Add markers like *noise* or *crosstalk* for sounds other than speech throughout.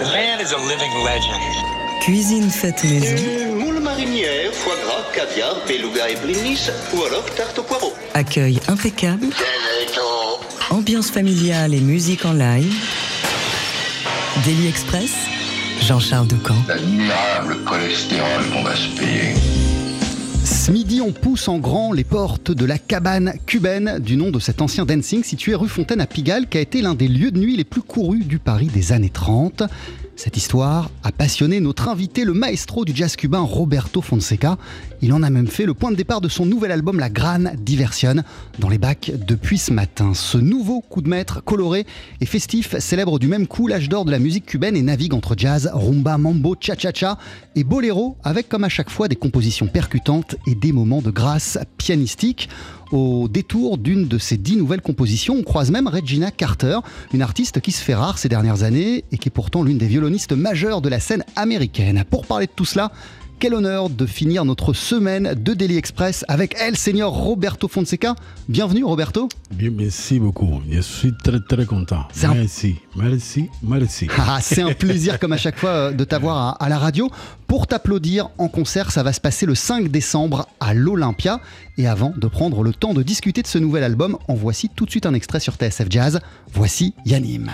The man is a living legend. Cuisine faite maison. Moule marinière, foie gras, caviar, beluga et blinis, ou alors tarte au poireau. Accueil impeccable. Ambiance familiale et musique en live. Daily Express. Jean-Charles Ducamp. L'admirable cholestérol qu'on va se payer. Ce midi, on pousse en grand les portes de la cabane cubaine du nom de cet ancien dancing situé rue Fontaine à Pigalle, qui a été l'un des lieux de nuit les plus courus du Paris des années 30. Cette histoire a passionné notre invité, le maestro du jazz cubain Roberto Fonseca. Il en a même fait le point de départ de son nouvel album La Grane Diversion dans les bacs depuis ce matin. Ce nouveau coup de maître coloré et festif célèbre du même coup l'âge d'or de la musique cubaine et navigue entre jazz, rumba, mambo, cha-cha-cha et boléro avec comme à chaque fois des compositions percutantes et des moments de grâce pianistique. Au détour d'une de ses dix nouvelles compositions, on croise même Regina Carter, une artiste qui se fait rare ces dernières années et qui est pourtant l'une des violonistes majeures de la scène américaine. Pour parler de tout cela, quel honneur de finir notre semaine de Daily Express avec elle, Seigneur Roberto Fonseca. Bienvenue Roberto. Bien, merci beaucoup. Je suis très très content. un... Merci, merci, merci. *laughs* Ah, c'est un plaisir comme à chaque fois euh, de t'avoir à, à, la radio. Pour t'applaudir en concert, ça va se passer le 5 décembre à l'Olympia. Et avant de prendre le temps de discuter de ce nouvel album, en voici tout de suite un extrait sur TSF Jazz. Voici Yanim.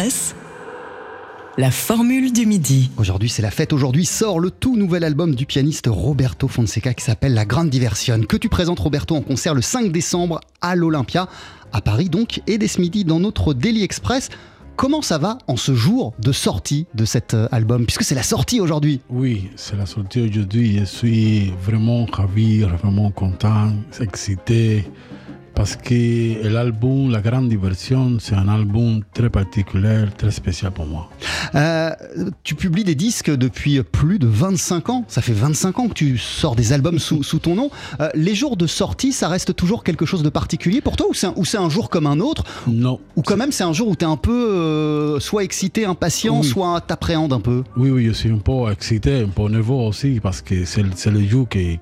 Express, la formule du midi. Aujourd'hui, c'est la fête. Aujourd'hui sort le tout nouvel album du pianiste Roberto Fonseca qui s'appelle La Grande Diversion, que tu présentes, Roberto, en concert le 5 décembre à l'Olympia, à Paris donc, et dès ce midi dans notre Daily Express. Comment ça va en ce jour de sortie de cet euh, album Puisque c'est la sortie aujourd'hui? Oui, c'est la sortie aujourd'hui. Je suis vraiment ravi, vraiment content, excité. Parce que l'album La Grande Diversion, c'est un album très particulier, très spécial pour moi. Euh, tu publies des disques depuis plus de 25 ans. Ça fait 25 ans que tu sors des albums sous, *laughs* sous ton nom. Euh, les jours de sortie, ça reste toujours quelque chose de particulier pour toi ou c'est un, jour comme un autre? Non. Ou quand même c'est un jour où tu es un peu euh, soit excité, impatient, Oui. soit t'appréhendes un peu? Oui, oui, je suis un peu excité, un peu nerveux aussi, parce que c'est le jour que,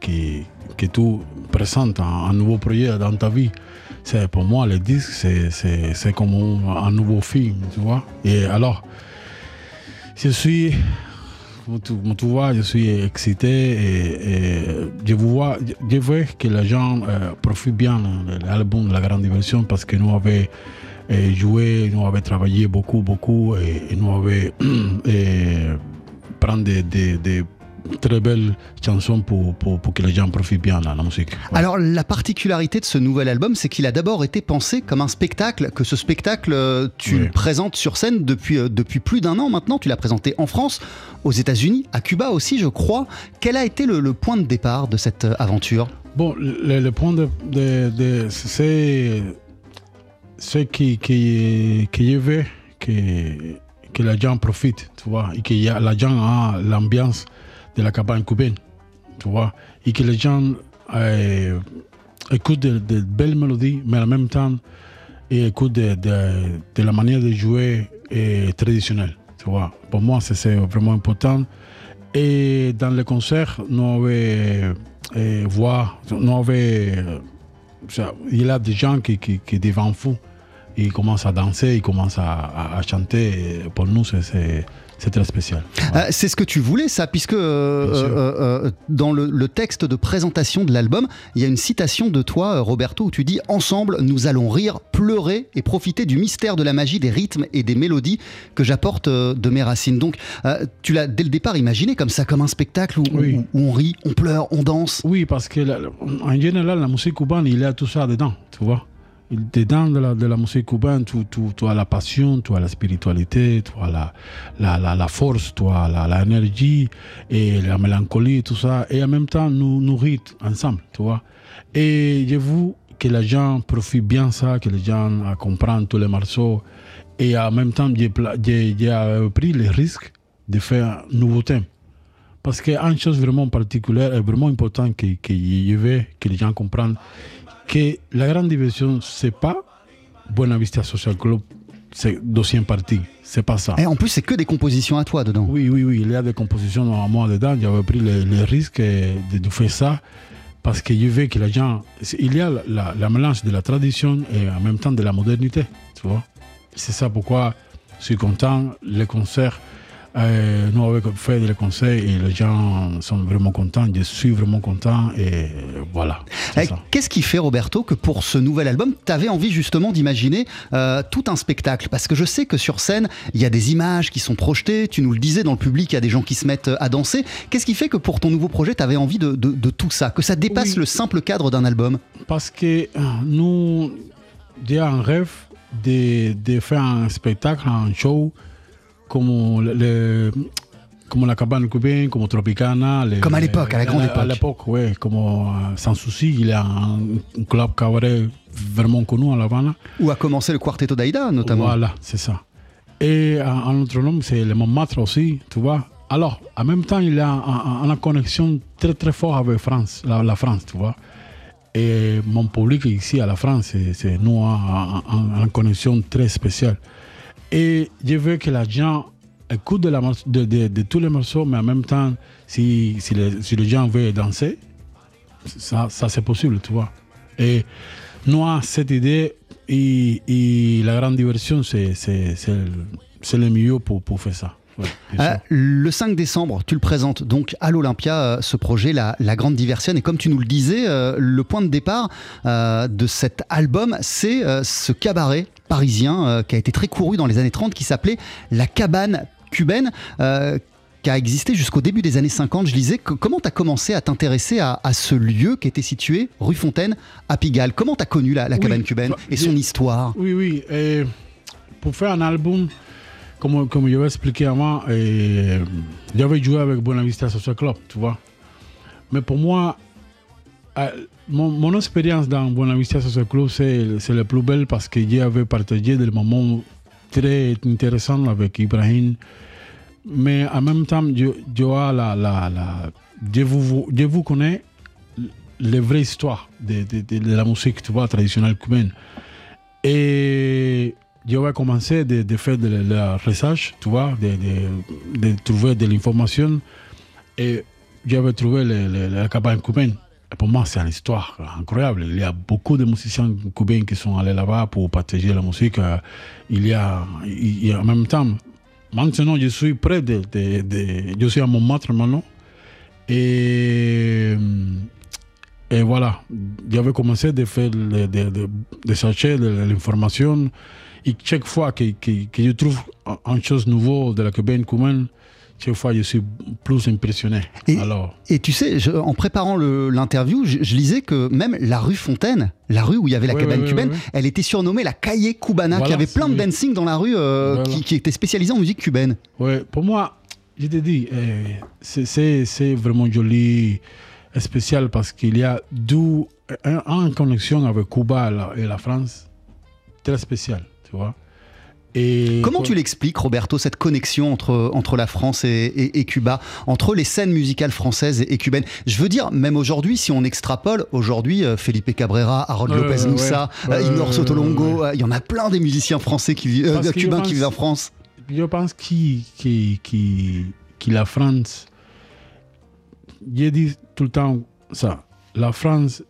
que tu présentes un, nouveau projet dans ta vie. C'est pour moi, le disque, c'est- comme un, nouveau film, tu vois. Et alors, je suis, tu, tu vois, je suis excité et, je vois, je que les gens euh, profitent bien de l'album la grande diversion parce que nous avons euh, joué, nous avons travaillé beaucoup, beaucoup et, nous avons *clears throat* des- des très belles chansons pour, pour, pour que les gens profitent bien de la musique. Ouais. Alors la particularité de ce nouvel album, c'est qu'il a d'abord été pensé comme un spectacle, que ce spectacle, euh, tu Oui. le présentes sur scène depuis, euh, depuis plus d'un an maintenant. Tu l'as présenté en France, aux États-Unis, à Cuba aussi, je crois. Quel a été le, le point de départ de cette euh, aventure? Bon, le, le point de, de, de- c'est ce qui, qui, que je veux que, que les gens profitent, tu vois, et que y a, les gens a l'ambiance de la cabane cubaine, tu vois, et que les gens euh, écoutent de, belles mélodies, mais en même temps, ils écoutent de, la manière de jouer euh, traditionnelle, tu vois. Pour moi, c'est- vraiment important. Et dans les concerts, nous avons euh, voir, nous avons, il y a des gens qui, qui, qui deviennent fous. Ils commencent à danser, ils commencent à, chanter. Et pour nous, c'est- c'est c'est très spécial. Euh, c'est ce que tu voulais, ça, puisque euh, euh, euh, dans le, le texte de présentation de l'album, il y a une citation de toi, Roberto, où tu dis Ensemble, nous allons rire, pleurer et profiter du mystère de la magie des rythmes et des mélodies que j'apporte de mes racines. Donc, tu l'as dès le départ imaginé comme ça, comme un spectacle où, Oui. où- où on rit, on pleure, on danse? Oui, parce que la- en général, la musique cubaine, il y a tout ça dedans, tu vois. Dedans de la, de la musique cubaine, tu, tu, tu as la passion, tu as la spiritualité, tu as la, la, la, la force, tu as l'énergie et la mélancolie, tout ça. Et en même temps, nous rire ensemble, tu vois. Et je veux que les gens profitent bien ça, que les gens comprennent tous les morceaux. Et en même temps, j'ai, euh, pris le risque de faire un nouveau thème. Parce qu'une chose vraiment particulière et vraiment importante que, que je veux que les gens comprennent, que la grande diversion, c'est pas Buena Vista Social Club, c'est deuxième partie, c'est pas ça. Et en plus, c'est que des compositions à toi dedans. Oui, oui, oui, il y a des compositions à moi dedans, j'avais pris le, le risque de, de faire ça parce que je veux que les gens, il y a la, la- la mélange de la tradition et en même temps de la modernité, tu vois. C'est ça pourquoi je suis content, les concerts, euh, nous avons fait des concerts et les gens sont vraiment contents, je suis vraiment content et voilà. Eh. Qu'est-ce qui fait, Roberto, que pour ce nouvel album, tu avais envie justement d'imaginer euh, tout un spectacle? Parce que je sais que sur scène, il y a des images qui sont projetées, tu nous le disais, dans le public, il y a des gens qui se mettent à danser. Qu'est-ce qui fait que pour ton nouveau projet, tu avais envie de, de- de tout ça? Que ça dépasse Oui. le simple cadre d'un album? Parce que euh, nous, j'ai un rêve de, de faire un spectacle, un show comme, le, la cabane cubaine, comme Tropicana. les- Comme à l'époque, à la grande À époque. l'époque, oui, comme euh, Sans Souci, il y a un, un club cabaret vraiment connu à La Havana. Ou a commencé le Quarteto d'Aïda, notamment Voilà, c'est ça. Et un, un autre nom, c'est le Montmartre aussi, tu vois. Alors, en même temps, il y a un- un- une connexion très très forte avec France, la, la France, tu vois. Et mon public ici à la France, c'est- nous un- un- une connexion très spéciale. Et je veux que les gens écoutent de, la, de, de- de tous les morceaux, mais en même temps, si, si, les, si les gens veulent danser, ça, ça c'est possible, tu vois. Et nous cette idée et, et la grande diversion, c'est le, mieux pour, pour faire ça. Ouais, Euh, le 5 décembre, tu le présentes donc à l'Olympia, euh, ce projet, la, la Grande Diversion. Et comme tu nous le disais, euh, le point de départ euh, de cet album, c'est ce cabaret parisien euh, qui a été très couru dans les années 30 qui s'appelait la cabane cubaine. euh, qui a existé jusqu'au début des années 50, je lisais. que- comment tu as commencé à t'intéresser à, à ce lieu qui était situé rue Fontaine à Pigalle? Comment tu as connu la, la Oui, cabane cubaine bah, et son histoire? Oui, oui. et pour faire un album, comme, comme je vais expliquer avant, j'avais joué avec Bonavista Social Club, tu vois. Mais pour moi, euh, mon, expérience dans Bonavista Social Club, c'est la plus belle parce que j'avais partagé des moments très intéressants avec Ibrahim. Mais en même temps, je, la, vous, vous connais les vraies histoires de, la musique tu vois, traditionnelle cubaine. Et je vais commencer de, faire de la recherche, tu vois, de, trouver de l'information. Et j'avais trouvé la cabane cubaine. Pour moi, c'est une histoire incroyable. Il y a beaucoup de musiciens cubains qui sont allés là-bas pour partager la musique. Euh, Il y a, il en même temps, maintenant, je suis près de, de- je suis à Montmartre maintenant. Et, et voilà, j'avais commencé de faire, de, de, de- l'information. Et chaque fois que, que, je trouve une chose nouvelle de la cubaine cubaine, chaque fois je suis plus impressionné. Et- Alors, Et tu sais, je- en préparant l'interview, je, je lisais que même la rue Fontaine, la rue où il y avait la cabane cubaine, elle était surnommée la Calle Cubana, Voilà, qui avait plein de dancing dans la rue euh, Voilà. qui, qui était spécialisée en musique cubaine. Ouais, pour moi, je te dis, euh, c'est- vraiment joli spécial parce qu'il y a un, un connexion avec Cuba et la, et la France, très spécial, tu vois. Et Comment tu l'expliques, Roberto, cette connexion entre, entre la France et, et- et Cuba, entre les scènes musicales françaises et, et cubaines? Je veux dire, même aujourd'hui, si on extrapole, aujourd'hui, euh, Felipe Cabrera, Harold Ouais, Lopez Moussa, ouais. euh, Inor Sotolongo, euh, il y en a plein des musiciens français qui vivent, euh, que cubains pense- qui vivent en France. je pense qui, qui, qui, qui la France, j'ai dit tout le temps ça, la France,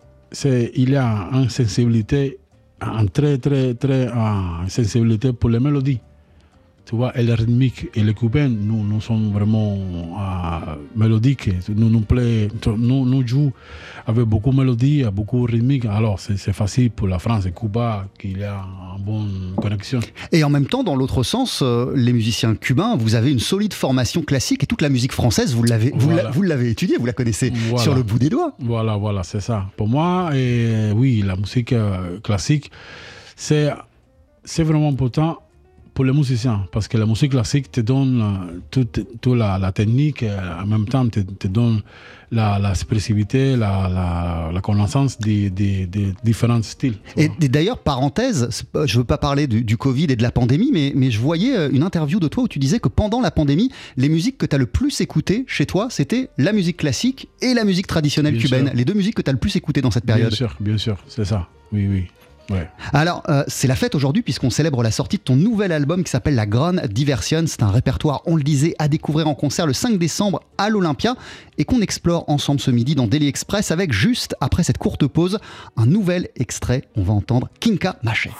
il y a une sensibilité, une très, très, très une sensibilité pour les mélodies. Tu vois, et la rythmique et les cubains, nous, nous sommes vraiment euh, mélodiques. Nous, nous, plaît, nous, nous jouons avec beaucoup de mélodies, beaucoup de rythmique. Alors, c'est, facile pour la France et Cuba qu'il y a une bonne connexion. Et en même temps, dans l'autre sens, euh, les musiciens cubains, vous avez une solide formation classique et toute la musique française, vous l'avez, vous Voilà. l'a- vous l'avez étudiée, vous la connaissez Voilà. sur le bout des doigts. Voilà, voilà, c'est ça. Pour moi, et oui, la musique euh, classique, c'est, c'est vraiment important pour les musiciens parce que la musique classique te donne euh, toute, toute la, la technique et en même temps te, te donne la, la expressivité, la, la, la connaissance des, des, des différents styles. Et, d'ailleurs, parenthèse, je veux pas parler du, du Covid et de la pandémie, mais, mais je voyais euh, une interview de toi où tu disais que pendant la pandémie, les musiques que tu as le plus écoutées chez toi, c'était la musique classique et la musique traditionnelle Bien cubaine. sûr. Les deux musiques que tu as le plus écoutées dans cette Bien période. sûr, bien sûr, c'est ça. Oui, oui. Alors, euh, c'est la fête aujourd'hui puisqu'on célèbre la sortie de ton nouvel album qui s'appelle La Grande Diversion. C'est un répertoire, on le disait, à découvrir en concert le 5 décembre à l'Olympia et qu'on explore ensemble ce midi dans Daily Express avec juste après cette courte pause un nouvel extrait. On va entendre Kinka Maché.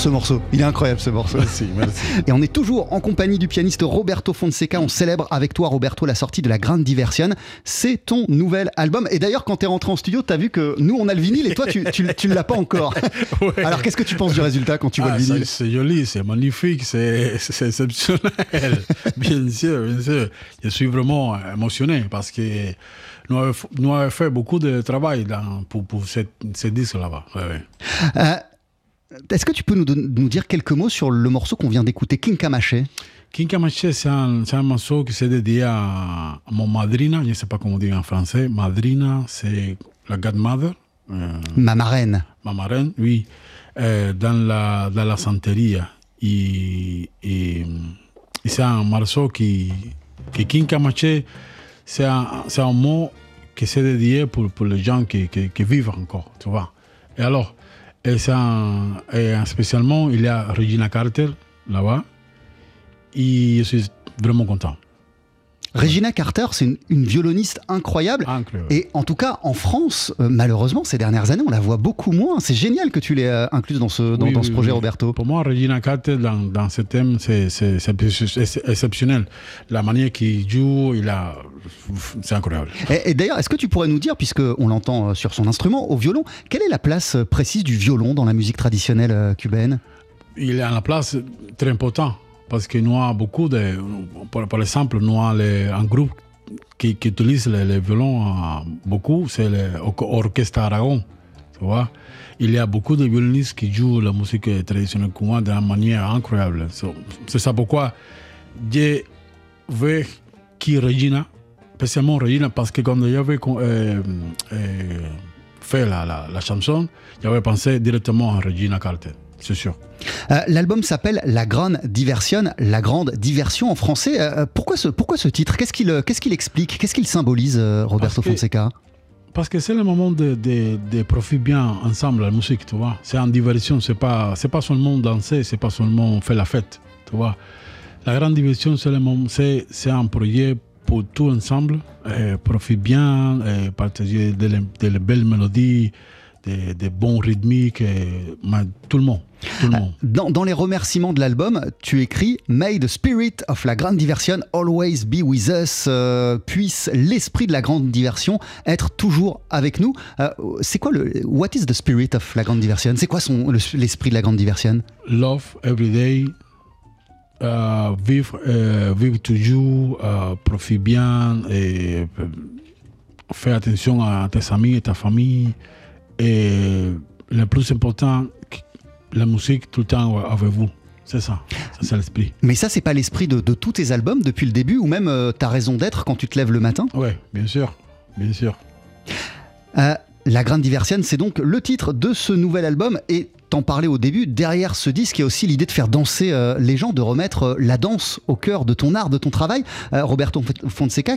Ce morceau, il est incroyable ce morceau. Merci, merci. *laughs* Et on est toujours en compagnie du pianiste Roberto Fonseca. On célèbre avec toi, Roberto, la sortie de la Grande Diversion. C'est ton nouvel album. Et d'ailleurs, quand tu es rentré en studio, tu as vu que nous, on a le vinyle et toi, tu, tu, tu l'as pas encore. *laughs* Ouais. Alors, qu'est-ce que tu penses du résultat quand tu vois Ah, le vinyle c'est joli, c'est magnifique, c'est exceptionnel. *laughs* bien sûr, bien sûr. Je suis vraiment émotionné parce que nous avons, nous avons fait beaucoup de travail dans, pour, pour ce disque là-bas. Ouais, ouais. Euh, Est-ce que tu peux nous, dire quelques mots sur le morceau qu'on vient d'écouter, King Kamaché King Kamaché, c'est un, c'est un morceau qui s'est dédié à, mon madrina, je ne sais pas comment dire en français. Madrina, c'est la godmother, euh, Ma marraine. ma marraine, oui, euh, dans, la, dans la santeria. Et, et, et c'est un morceau qui, que King Kamaché, c'est un, un mot qui s'est dédié pour, pour les gens qui, qui, qui vivent encore, tu vois. Et alors, et un, et spécialement, il y a Regina Carter là-bas. Et je suis vraiment content. Regina Carter, c'est une, une violoniste incroyable. Et en tout cas, en France, euh, malheureusement, ces dernières années, on la voit beaucoup moins. C'est génial que tu l'aies euh, incluse dans ce, dans, Oui, dans oui, ce projet, oui. Roberto. Pour moi, Regina Carter, dans, dans ce thème, c'est exceptionnel. La manière qu'il joue, il a, c'est incroyable. Et, et d'ailleurs, est-ce que tu pourrais nous dire, puisqu'on l'entend euh, sur son instrument, au violon, quelle est la place précise du violon dans la musique traditionnelle cubaine? Il à la place très importante parce que nous avons beaucoup de, par, exemple, nous avons un groupe qui, qui utilise les, les violons euh, beaucoup, c'est l'Orchestre Aragon. Tu vois? Il y a beaucoup de violonistes qui jouent la musique traditionnelle cubaine d'une manière incroyable. C'est ça pourquoi je veux que Regina, spécialement Regina, parce que quand j'avais euh, euh, fait la chanson, j'avais pensé directement à Regina Carter, c'est sûr. Euh, L'album s'appelle La Grande Diversion, la grande diversion en français. Euh, pourquoi, ce, pourquoi ce titre? Qu'est-ce qu'il euh, qu'est-ce qu'il explique? Qu'est-ce qu'il symbolise, euh, Roberto Parce que- Fonseca? Parce que c'est le moment de, de, de profiter bien ensemble la musique, tu vois. C'est en diversion, c'est pas, c'est pas seulement danser, c'est pas seulement faire la fête, tu vois. La grande diversion, c'est un projet pour tout ensemble, euh, profiter bien, euh, partager de, les- de les belles mélodies, des des bons rythmiques, euh, mais tout le monde, tout le monde. dans, dans les remerciements de l'album, tu écris May the spirit of la grande diversion always be with us. euh, puisse l'esprit de la grande diversion être toujours avec nous. Euh, c'est quoi le. What is the spirit of la grande diversion? C'est quoi son- le- l'esprit de la grande diversion? Love every day, euh, vivre, euh, vivre toujours, euh, profiter bien, et, euh, faire attention à tes amis et ta famille. Et le plus important, la musique tout le temps avec vous. C'est ça, ça c'est l'esprit. Mais ça, c'est pas l'esprit de, de tous tes albums depuis le début, ou même euh, ta raison d'être quand tu te lèves le matin? Oui, bien sûr, bien sûr. Euh, La Grande Diversion, c'est donc le titre de ce nouvel album. Et t'en parlais au début, derrière ce disque, il y a aussi l'idée de faire danser euh, les gens, de remettre euh, la danse au cœur de ton art, de ton travail. Roberto Fonseca,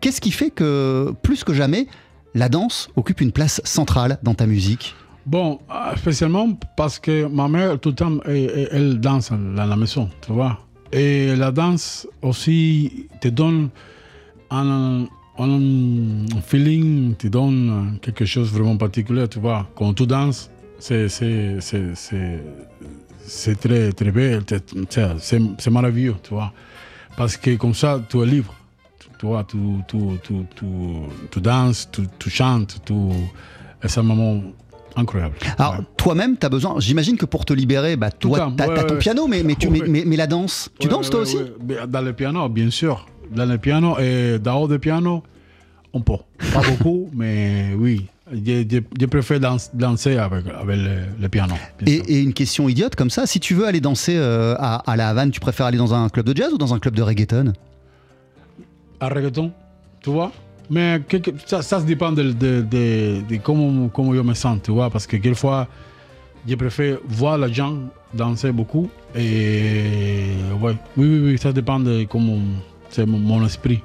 qu'est-ce qui fait que, plus que jamais, la danse occupe une place centrale dans ta musique Bon, euh, spécialement parce que ma mère, tout le temps, elle, danse dans la maison, tu vois. Et la danse aussi te donne un, feeling, te donne quelque chose vraiment particulier, tu vois. Quand tu danses, c'est, très, très belle, c'est merveilleux, tu vois. Parce que comme ça, tu es libre. Tu, tu vois, tu, tu, tu, danses, tu, chantes, c'est un moment incroyable. Alors, Ouais. toi-même, tu as besoin, j'imagine que pour te libérer, bah, toi, tu as, ouais, ton piano, mais, mais, tu, Ouais. mais, mais- mais la danse, tu danses toi aussi Dans le piano, bien sûr. Dans le piano et dehors du piano, un peu. Pas *laughs* beaucoup, mais oui. Je, je- je préfère dans- danser avec, avec le, le piano. Et, et une question idiote comme ça, si tu veux aller danser euh, à, à la Havane, tu préfères aller dans un club de jazz ou dans un club de reggaeton? À reggaeton, tu vois. Mais ça, ça se dépend de, de, de- de comment, comment je me sens, tu vois. Parce que quelquefois, je préfère voir les gens danser beaucoup. Et ouais, oui, oui, oui, ça dépend de comment c'est mon, esprit.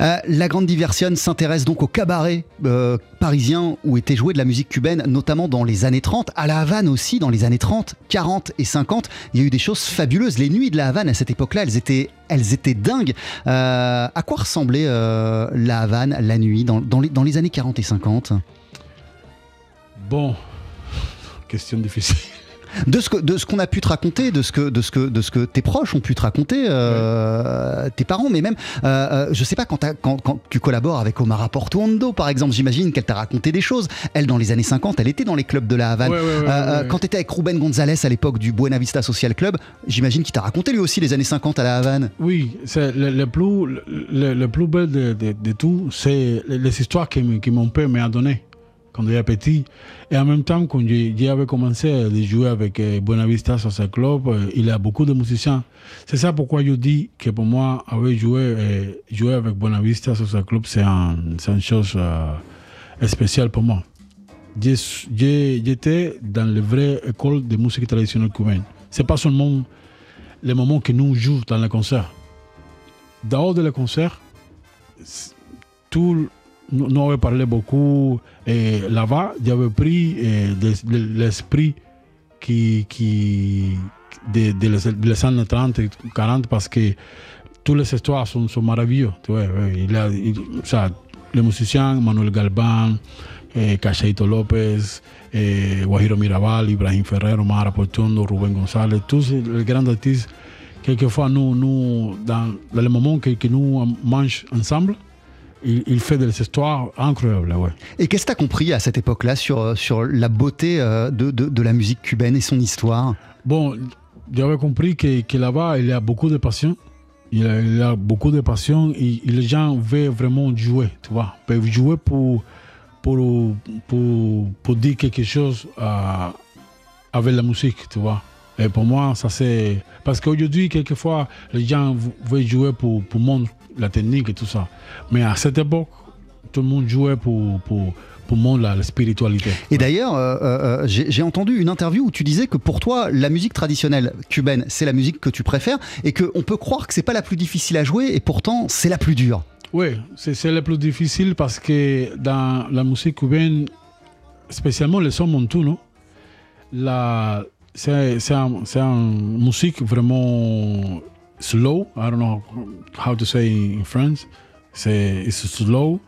Euh, la Grande Diversion s'intéresse donc au cabaret euh, parisien où était jouée de la musique cubaine, notamment dans les années 30. À la Havane aussi, dans les années 30, 40 et 50, il y a eu des choses fabuleuses. Les nuits de la Havane à cette époque-là, elles étaient, elles étaient dingues. Euh, à quoi ressemblait la Havane la nuit dans, dans les, dans les années 40 et 50 Bon, *laughs* question difficile. De ce que de ce qu'on a pu te raconter, de ce que de ce que de ce que tes proches ont pu te raconter, euh, tes parents, mais même, euh, euh, je sais pas quand, t'as- quand, quand tu collabores avec Omar Portuondo, par exemple, j'imagine qu'elle t'a raconté des choses. Elle, dans les années 50, elle était dans les clubs de la Havane. Ouais, ouais, ouais, Euh. Quand tu étais avec Ruben Gonzalez à l'époque du Buena Vista Social Club, j'imagine qu'il t'a raconté lui aussi les années 50 à la Havane. Oui, c'est le, le plus, le, le plus bel de, de- de tout, c'est les, histoires que, que mon père m'a donné quand j'étais petit. Et en même temps, quand j'avais commencé à jouer avec euh, Buena Vista Social Club, euh, il y a beaucoup de musiciens. C'est ça pourquoi je dis que pour moi, avoir joué, euh, jouer avec Buena Vista Social Club, c'est un, c'est une chose spéciale pour moi. J'étais dans la vraie école de musique traditionnelle cubaine. C'est pas seulement les moments que nous jouons dans les concerts. Dehors de les concerts, tout, nous, nous avons parlé beaucoup. Et là-bas, j'avais pris eh, l'esprit qui, qui, de, de de les années 30 et 40 parce que toutes les histoires sont, sont merveilleuses. Tu vois, les musiciens, Manuel Galván, eh, Cacheito López, eh, Guajiro Mirabal, Ibrahim Ferrero, Mara Portondo, Rubén González, tous les grands artistes, quelquefois, nous, nous dans, les moments que, nous mangeons ensemble, il, il fait des histoires incroyables. Ouais. Et qu'est-ce que tu as compris à cette époque-là sur, euh, sur la beauté euh, de, de, de la musique cubaine et son histoire? Bon, j'avais compris que, que là-bas, il y a beaucoup de passion. Il y a, il a beaucoup de passion et, et les gens veulent vraiment jouer, tu vois. Ils peuvent jouer pour, pour, pour, pour dire quelque chose euh, avec la musique, tu vois. Et pour moi, ça c'est... Parce qu'aujourd'hui, quelquefois, les gens veulent jouer pour, pour montrer la technique et tout ça. Mais à cette époque, tout le monde jouait pour, pour, pour montrer la, la spiritualité. Et d'ailleurs, euh, euh, j'ai j'ai entendu une interview où tu disais que pour toi, la musique traditionnelle cubaine, c'est la musique que tu préfères et qu'on peut croire que c'est pas la plus difficile à jouer et pourtant c'est la plus dure. Oui, c'est le plus difficile parce que dans la musique cubaine, spécialement le son montuno, la, c'est c'est un, c'est une musique vraiment slow. I don't know how to say in French. C'est it's slow.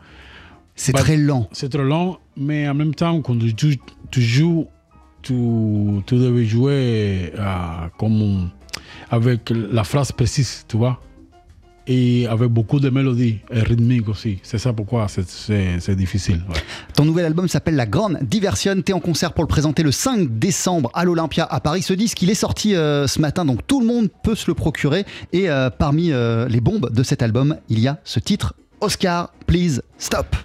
C'est très lent. C'est trop long, mais en même temps, quand tu, tu joues, tu, tu devais jouer euh, comme avec la phrase précise, tu vois. Et avec beaucoup de mélodies et rythmiques aussi. C'est ça pourquoi c'est- difficile. Ton nouvel album s'appelle La Grande Diversion. T'es en concert pour le présenter le 5 décembre à l'Olympia à Paris. Ce disque, il est sorti euh, ce matin, donc tout le monde peut se le procurer. Et euh, parmi euh, les bombes de cet album, il y a ce titre Oscar, please stop.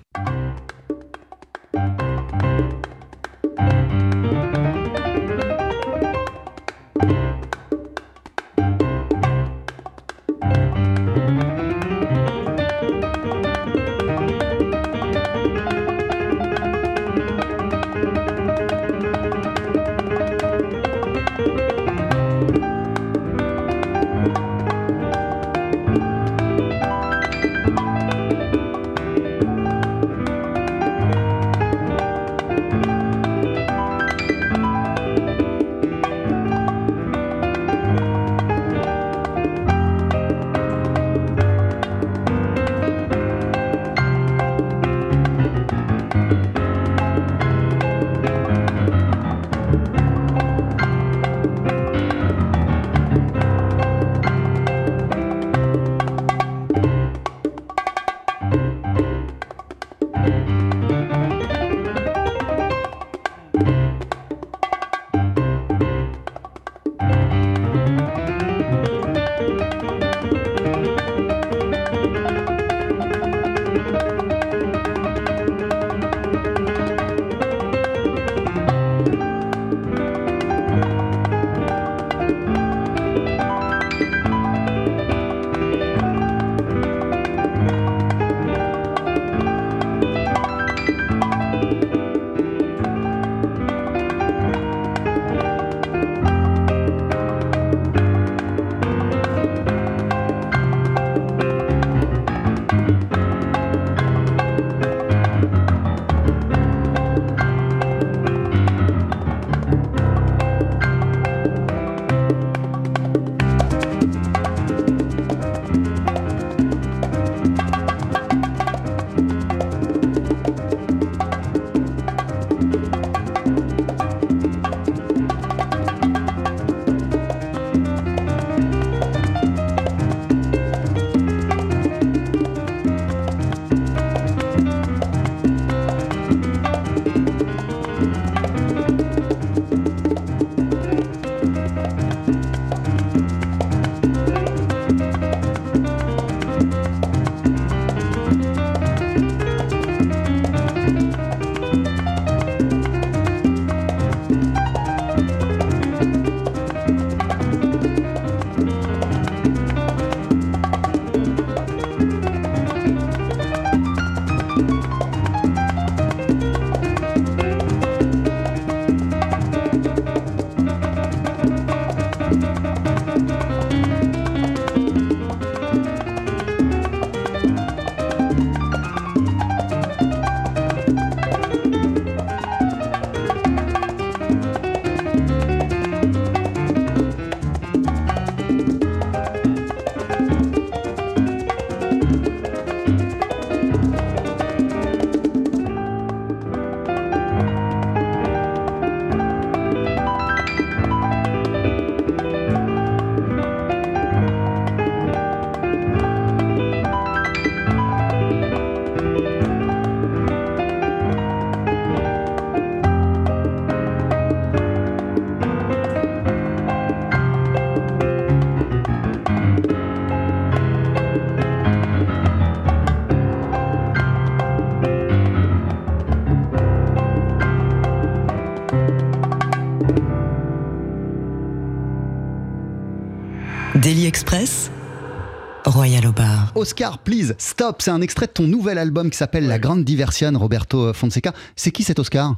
Oscar, please, stop. C'est un extrait de ton nouvel album qui s'appelle La Grande Diversion, Roberto Fonseca. C'est qui cet Oscar?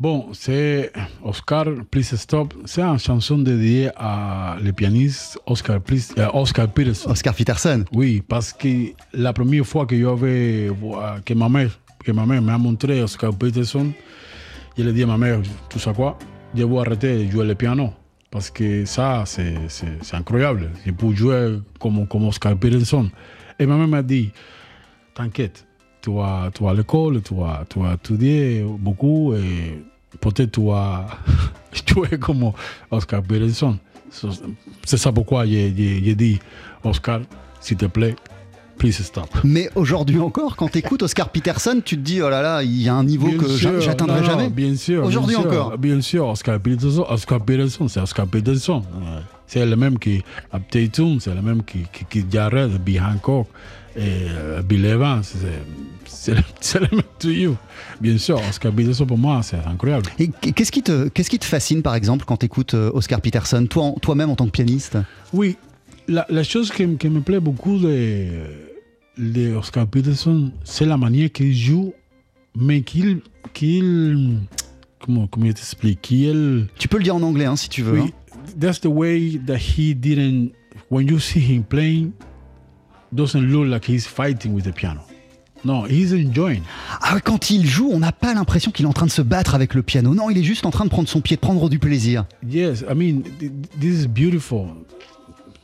Bon, c'est Oscar, Please Stop. C'est une chanson dédiée à le pianiste Oscar, please, euh, Oscar Peterson. Oscar Peterson. Oui, parce que la première fois que j'avais euh, que ma mère que ma mère m'a montré Oscar Peterson, je lui ai dit à ma mère, tu sais quoi, je vais arrêter de jouer le piano. Parce que ça, c'est incroyable. Je peux jouer comme, comme Oscar Peterson. Et ma mère m'a dit, t'inquiète, tu vas, à l'école, tu vas, tu étudier beaucoup et peut-être tu vas *laughs* jouer comme Oscar Peterson. C'est ça pourquoi j'ai j'ai- j'ai dit, Oscar, s'il te plaît, please stop. Mais aujourd'hui encore, quand t'écoutes Oscar Peterson, tu te dis, oh là là, il y a un niveau que j'a- sûr, j'atteindrai jamais. Bien sûr. Aujourd'hui bien encore. Bien sûr, Oscar Peterson, Oscar Peterson c'est Oscar Peterson. Ouais. C'est le même qui Tunes, c'est le même qui, qui, qui Jared, Bill Hancock, et euh, Bill Evans. c'est- *laughs* le, même to you. Bien sûr, Oscar Peterson pour moi, c'est incroyable. Et qu'est-ce qui, te, qu'est-ce qui te fascine, par exemple, quand t'écoutes euh, Oscar Peterson, toi, toi-même en tant que pianiste? Oui, la, la chose qui, qui me plaît beaucoup de, de Oscar Peterson, c'est la manière qu'il joue, mais qu'il. qu'il comment, comment je t'explique Qu'il. Tu peux le dire en anglais, hein, si tu veux. Oui, that's the way that he didn't. When you see him playing, doesn't look like he's fighting with the piano. No, he's enjoying. Ah quand il joue, on n'a pas l'impression qu'il est en train de se battre avec le piano. Non, il est juste en train de prendre son pied, de prendre du plaisir. Yes, I mean, th- this is beautiful.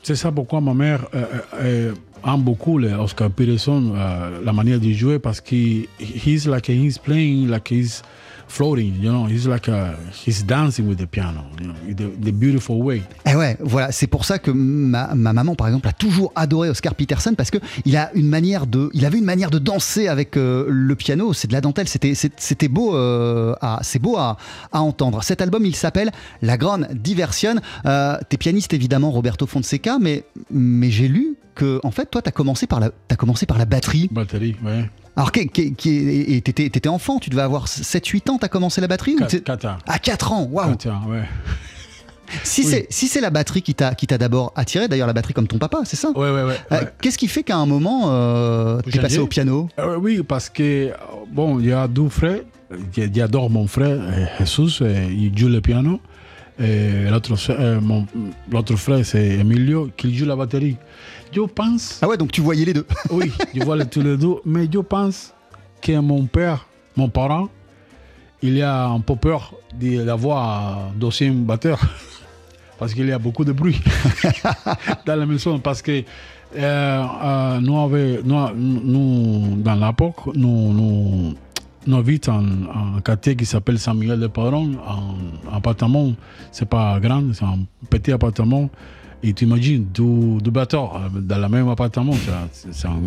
C'est ça pourquoi ma mère euh, euh, aime beaucoup le Oscar Peterson, euh, la manière de jouer, parce qu'il he's like he's playing like he's floating, you know, he's like a, he's dancing with the piano, you know, the, the beautiful way. Eh ouais, voilà, c'est pour ça que ma, ma maman, par exemple, a toujours adoré Oscar Peterson parce que il a une manière de, il avait une manière de danser avec euh, le piano. C'est de la dentelle. C'était, c'était beau, euh, à, c'est beau à, à entendre. Cet album, il s'appelle La Grande Diversion. Euh, T'es pianiste évidemment, Roberto Fonseca, mais mais j'ai lu que en fait, toi, t'as commencé par la, t'as commencé par la batterie. Batterie, ouais. Alors, qui, qui, t'étais, t'étais enfant, tu devais avoir 7-8 ans, t'as commencé la batterie ou Quatre- t'es- quatre ans. À 4 ans, waouh ouais. *laughs* Si Oui. c'est si c'est la batterie qui t'a qui t'a d'abord attiré, d'ailleurs la batterie comme ton papa, c'est ça Ouais, ouais, ouais. Euh, ouais. Qu'est-ce qui fait qu'à un moment euh, t'es passé au piano Euh, oui, parce que, bon, il y a deux frères. J- J'adore mon frère, euh, Jesus, il joue le piano. Et l'autre frère, euh, mon- l'autre frère, c'est Emilio, qui joue la batterie. Je pense, Ah ouais, donc tu voyais les deux. *laughs* oui, je vois les- tous les deux, mais je pense que mon père, mon parent, il a un peu peur d'avoir un deuxième batteur. *laughs* Parce qu'il y a beaucoup de bruit *laughs* dans la maison. Parce que euh, euh, nous, avait- nous, nous, dans l'époque, nous, nous, nous habitons en un quartier qui s'appelle San Miguel de Padron, un appartement, c'est pas grand, c'est un petit appartement. Et tu imagines deux, deux batteurs euh, dans le même appartement, c'est- c'est un-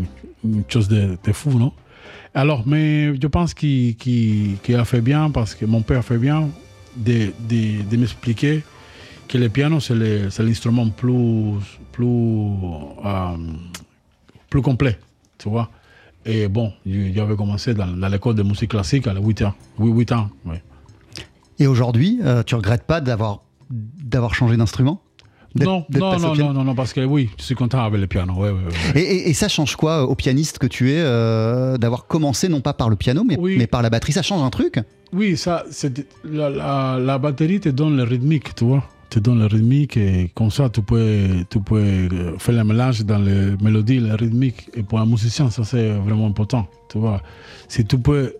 une chose de, fou, non? Alors, mais je pense qu'il a fait bien, parce que mon père a fait bien, de, de, m'expliquer que le piano, c'est l'instrument plus, plus, euh, plus complet, tu vois? Et bon, j'avais commencé dans, dans l'école de musique classique à 8 ans. Oui, 8 ans, ouais. Et aujourd'hui, euh, tu regrettes pas d'avoir d'avoir changé d'instrument? Non, non, non, non, non, non, parce que oui, je suis content avec le piano. Ouais, ouais, ouais. et, et- et ça change quoi euh, au pianiste que tu es euh, d'avoir commencé non pas par le piano mais, Oui. mais par la batterie? Ça change un truc? Oui, ça, c'est la, la, la batterie te donne le rythmique, tu vois. Te donne le rythmique et comme ça, tu peux, tu peux euh, faire le mélange dans les mélodies, le rythmique. Et pour un musicien, ça c'est vraiment important, tu vois. Si tu peux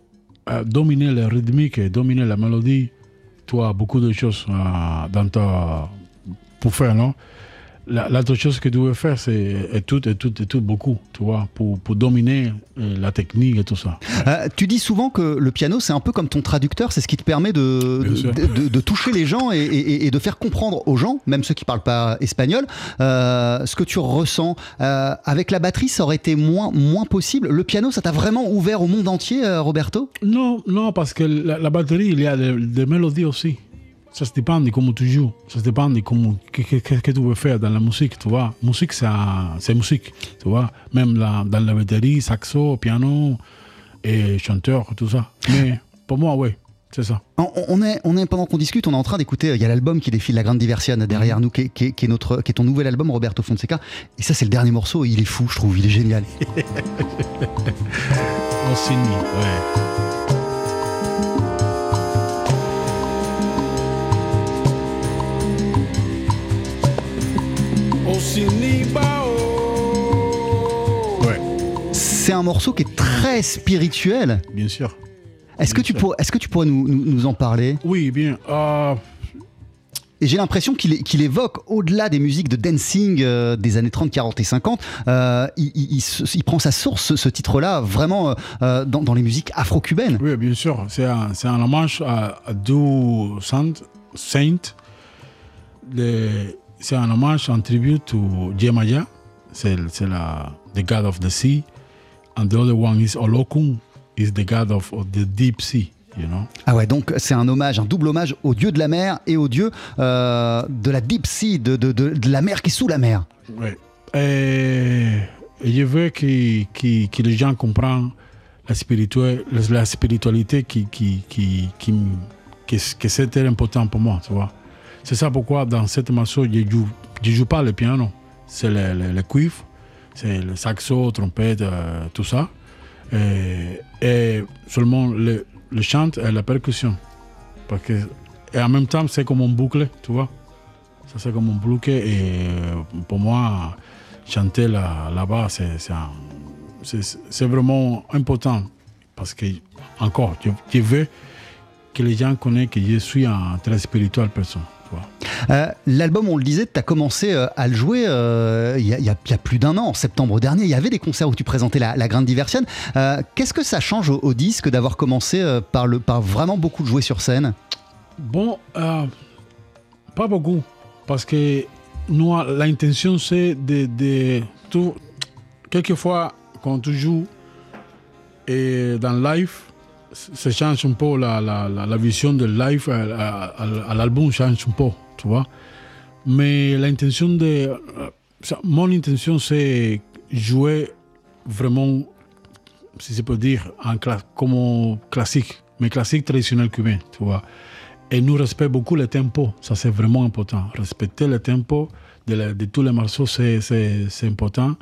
euh, dominer le rythmique et dominer la mélodie, tu as beaucoup de choses euh, dans ta, pour faire, non? La- L'autre chose que tu veux faire, c'est tout, et tout, et tout, beaucoup, tu vois, pour, pour dominer euh, la technique et tout ça. Euh, Tu dis souvent que le piano c'est un peu comme ton traducteur, c'est ce qui te permet de, de, sûr. de- de toucher les gens et, et- et de faire comprendre aux gens, même ceux qui parlent pas espagnol, euh, ce que tu ressens. Euh, avec la batterie, ça aurait été moins, moins possible. Le piano, ça t'a vraiment ouvert au monde entier, Roberto? Non, non, parce que la, la batterie, il y a des, des mélodies aussi. Ça se dépend de comment tu joues. Ça se dépend de comment, qu'est-ce que, que tu veux faire dans la musique, tu vois. Musique, c'est, musique, tu vois. Même la- dans la batterie, saxo, piano et chanteur, tout ça. Mais pour moi, oui. C'est ça. On, on est, on est, pendant qu'on discute, on est en train d'écouter, il y a l'album qui défile, La Grande Diversion derrière nous, qui est, qui est- qui est notre, qui est ton nouvel album, Roberto Fonseca. Et ça, c'est le dernier morceau, il est fou, je trouve, il est génial. *laughs* Ossini, ouais. Ouais, C'est un morceau qui est très spirituel. bien sûr. Est-ce que, tu sûr. pour- est-ce que tu pourrais nous, nous- nous en parler? Oui, bien. euh, Et j'ai l'impression qu'il évoque, au-delà des musiques de dancing euh, des années 30, 40 et 50, euh, il, il- il se- il prend sa source, ce, ce titre-là, vraiment euh, dans, dans les musiques afro-cubaines. oui, bien sûr. C'est un, c'est un hommage à, à deux saints. saints. Le- C'est un hommage, un tribute to Jemaya. C'est la the god of the sea. And the other one is Olokun, is the god of, of the deep sea, you know. Ah ouais, donc c'est un hommage, un double hommage au dieu de la mer et au dieu euh, de la deep sea, de, de- de- de la mer qui est sous la mer. Ouais. Et, je veux que, que, que les gens comprennent la, spiritua- la spiritualité qui, qui, qui, qui, que c'est très important pour moi, tu vois. C'est ça pourquoi dans cette morceau, je ne joue, joue pas le piano. C'est le, cuivre, c'est le saxo, trompette, euh, tout ça. Et, seulement le, le chant et la percussion. Parce que, et en même temps, c'est comme un boucle, tu vois. Ça, c'est comme un boucle. Et euh, pour moi, chanter là- là-bas, c'est vraiment important. Parce que, encore, je, je veux que les gens connaissent que je suis un très spirituel personne. Euh, L'album, on le disait, tu as commencé euh, à le jouer euh, il y, a- y y plus d'un an, en septembre dernier. Il y avait des concerts où tu présentais la, la Grande Diversion. Qu'est-ce que ça change au, au disque d'avoir commencé par, le, par vraiment beaucoup de jouer sur scène? Bon, pas beaucoup. Parce que nous, l'intention, c'est de, de tout. Quelquefois, quand tu joues et dans live, ça change un peu la, la, la, vision de live à, l'album change un peu, tu vois? Mais l'intention de. Mon intention, c'est jouer vraiment, si je peux dire, en cla- comme classique, mais classique traditionnel cubain, tu vois? Et nous respectons beaucoup le tempo, ça c'est vraiment important. Respecter le tempo de, de tous les morceaux, c'est important.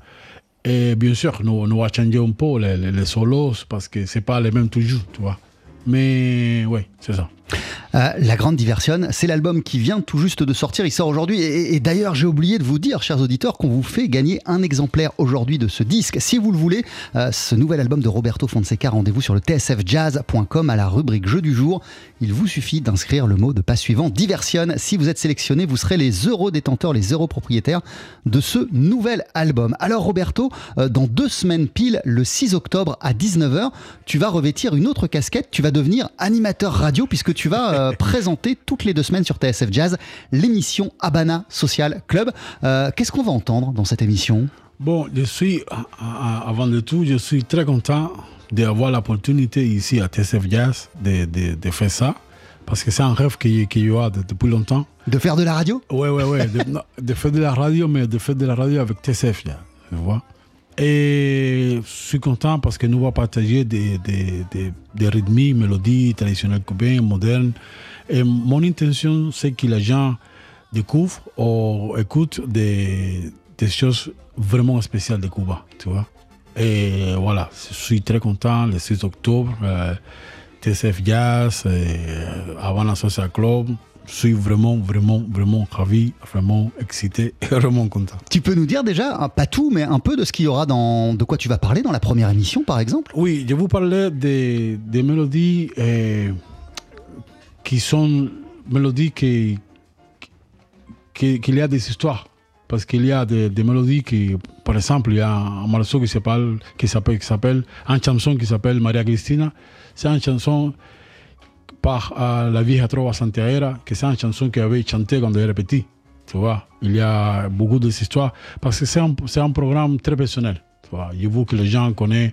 Et bien sûr, nous, nous allons changer un peu les, solos parce que c'est pas les mêmes toujours, tu vois. Mais oui, Euh, La Grande Diversion, c'est l'album qui vient tout juste de sortir. Il sort aujourd'hui. Et, d'ailleurs, j'ai oublié de vous dire, chers auditeurs, qu'on vous fait gagner un exemplaire aujourd'hui de ce disque. Si vous le voulez, euh, ce nouvel album de Roberto Fonseca, rendez-vous sur le tsfjazz.com à la rubrique Jeu du jour. Il vous suffit d'inscrire le mot de passe suivant Diversion. Si vous êtes sélectionné, vous serez les euros détenteurs, les euros propriétaires de ce nouvel album. Alors, Roberto, euh, dans deux semaines pile, le 6 octobre à 19h, tu vas revêtir une autre casquette. Tu vas devenir animateur radio puisque tu vas euh, *laughs* présenter toutes les deux semaines sur TSF Jazz l'émission Habana Social Club. Euh, Qu'est-ce qu'on va entendre dans cette émission? Bon, je suis, à- avant de tout, je suis très content d'avoir l'opportunité ici à TSF Jazz de, de, de faire ça. Parce que c'est un rêve qu'il y a de- depuis longtemps. De faire de la radio? Ouais, ouais, ouais. *laughs* De, faire de la radio, mais de faire de la radio avec TSF, Jazz, tu vois. Et je suis content parce que nous allons partager des, des, des, rythmes, mélodies traditionnelles cubaines, modernes. Et mon intention, c'est que les gens découvrent ou écoutent des, des choses vraiment spéciales de Cuba, tu vois. Et voilà, je suis très content, le 6 octobre, euh, TSF Jazz, euh, Havana Social Club. Je suis vraiment, vraiment, vraiment ravi, vraiment excité et *laughs* vraiment content. Tu peux nous dire déjà, hein, pas tout, mais un peu de ce qu'il y aura dans. de quoi tu vas parler dans la première émission, par exemple? Oui, je vous parlais des, des mélodies euh, qui sont mélodies qui, qui- qu'il y a des histoires. Parce qu'il y a des, des mélodies qui, par exemple, il y a un morceau qui s'appelle, qui s'appelle, qui s'appelle, une chanson qui s'appelle Maria Cristina. C'est une chanson euh, la vieja trova santiaguera, que c'est une chanson que j'avais chantée quand j'étais petit. Tu vois, il y a beaucoup de histoires. Parce que c'est un, programme très personnel. Tu vois, je veux que les gens connaissent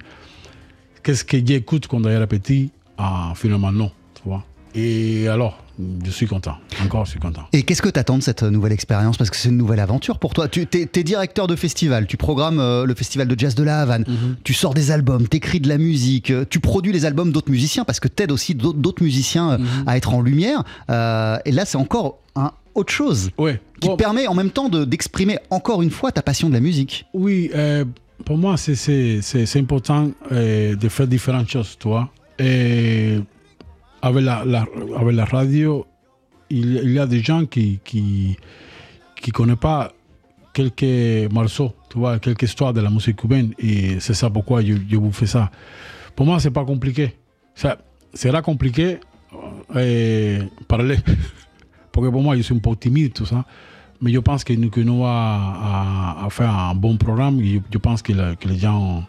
qu'est-ce que j'écoute quand j'étais petit. Ah, finalement, non. Tu vois. Et alors, je suis content. Encore, je suis content. Et qu'est-ce que tu attends de cette nouvelle expérience? Parce que c'est une nouvelle aventure pour toi. Tu es, directeur de festival, tu programmes euh, le festival de jazz de la Havane, Mhm. tu sors des albums, tu écris de la musique, euh, tu produis les albums d'autres musiciens parce que tu aides aussi d'autres musiciens euh, Mhm. à être en lumière. Euh, et là, c'est encore un, autre chose Ouais. qui Bon, te permet en même temps de- d'exprimer encore une fois ta passion de la musique. Oui, euh, pour moi, c'est- important euh, de faire différentes choses. Et avec la, radio, il, y a des gens qui qui connaissent pas quelques morceaux, tu vois, quelques histoires de la musique cubaine. Et c'est ça pourquoi je, vous fais ça. Pour moi, c'est pas compliqué. Ça sera compliqué euh, parler. *laughs* Parce que pour moi, je suis un peu timide, tout ça. Mais je pense que nous, que nous faire un bon programme. Et Je, je pense que, que les gens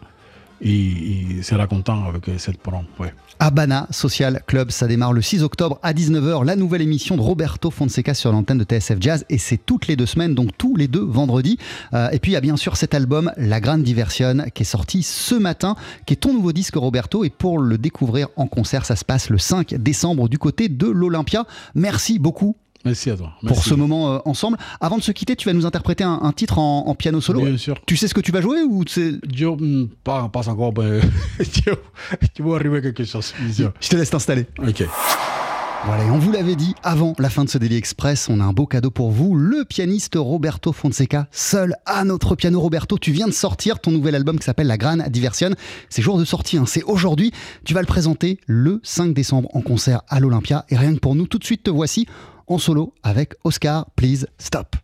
ils, ils seront contents avec ce programme. Ouais. Habana Social Club, ça démarre le 6 octobre à 19h, la nouvelle émission de Roberto Fonseca sur l'antenne de TSF Jazz et c'est toutes les deux semaines, donc tous les deux vendredis. Euh, et puis il y a bien sûr cet album La Grande Diversion qui est sorti ce matin, qui est ton nouveau disque Roberto et pour le découvrir en concert, ça se passe le 5 décembre du côté de l'Olympia. Merci beaucoup Merci à toi. pour ce moment euh, ensemble. Avant de se quitter, tu vas nous interpréter un, un titre en, en piano solo. Bien sûr. Tu sais ce que tu vas jouer ou c'est... Je, hmm, pas, pas encore, mais *laughs* je vais arriver à quelque chose. Je te laisse t'installer. Ok. Voilà, et on vous l'avait dit avant la fin de ce Daily Express, on a un beau cadeau pour vous. Le pianiste Roberto Fonseca, seul à notre piano. Roberto, tu viens de sortir ton nouvel album qui s'appelle La Grande Diversion. C'est jour de sortie, hein, c'est aujourd'hui. Tu vas le présenter le 5 décembre en concert à l'Olympia. Et rien que pour nous, tout de suite te voici en solo avec Oscar, Please Stop.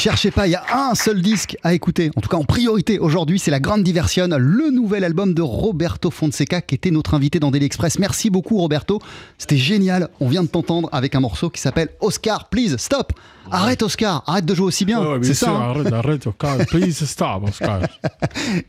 Cherchez pas, il y a un seul disque à écouter. En tout cas, en priorité aujourd'hui, c'est la Grande Diversion, le nouvel album de Roberto Fonseca qui était notre invité dans Daily Express. Merci beaucoup Roberto, c'était génial. On vient de t'entendre avec un morceau qui s'appelle Oscar, please stop. Arrête Oscar, arrête de jouer aussi bien. Ouais, c'est sûr, ça. hein arrête, arrête, Oscar. *laughs* Please stop, Oscar.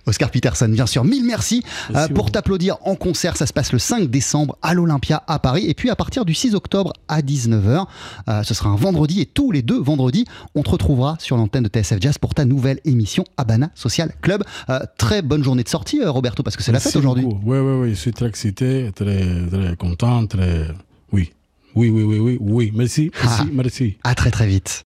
Oscar Peterson, bien sûr. Mille merci, Merci euh, pour t'applaudir en concert. Ça se passe le 5 décembre à l'Olympia à Paris. Et puis à partir du 6 octobre à 19h, euh, ce sera un vendredi. Et tous les deux vendredis, on te retrouvera sur l'antenne de TSF Jazz pour ta nouvelle émission Habana Social Club. Euh, très bonne journée de sortie, euh, Roberto, parce que c'est la fête Merci aujourd'hui. Oui, oui, oui, je suis très excité, très, très content, très. Oui. Oui, oui, oui, oui, oui. Merci, merci, Ah. merci. À très très vite.